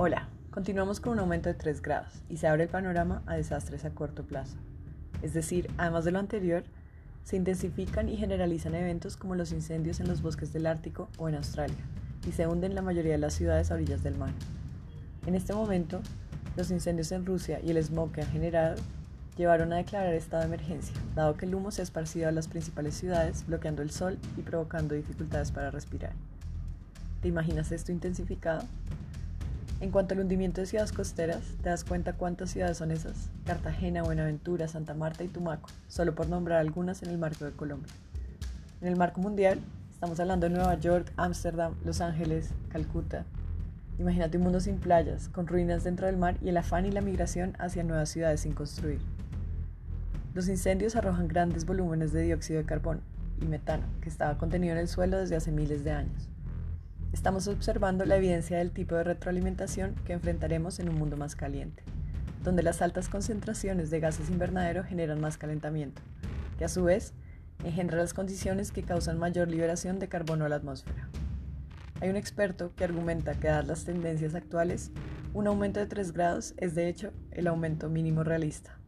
Hola, continuamos con un aumento de 3 grados y se abre el panorama a desastres a corto plazo. Es decir, además de lo anterior, se intensifican y generalizan eventos como los incendios en los bosques del Ártico o en Australia y se hunden la mayoría de las ciudades a orillas del mar. En este momento, los incendios en Rusia y el smog que han generado llevaron a declarar estado de emergencia, dado que el humo se ha esparcido a las principales ciudades, bloqueando el sol y provocando dificultades para respirar. ¿Te imaginas esto intensificado? En cuanto al hundimiento de ciudades costeras, ¿te das cuenta cuántas ciudades son esas? Cartagena, Buenaventura, Santa Marta y Tumaco, solo por nombrar algunas en el marco de Colombia. En el marco mundial, estamos hablando de Nueva York, Ámsterdam, Los Ángeles, Calcuta. Imagínate un mundo sin playas, con ruinas dentro del mar y el afán y la migración hacia nuevas ciudades sin construir. Los incendios arrojan grandes volúmenes de dióxido de carbono y metano, que estaba contenido en el suelo desde hace miles de años. Estamos observando la evidencia del tipo de retroalimentación que enfrentaremos en un mundo más caliente, donde las altas concentraciones de gases invernadero generan más calentamiento, que a su vez engendra las condiciones que causan mayor liberación de carbono a la atmósfera. Hay un experto que argumenta que dadas las tendencias actuales, un aumento de 3 grados es de hecho el aumento mínimo realista.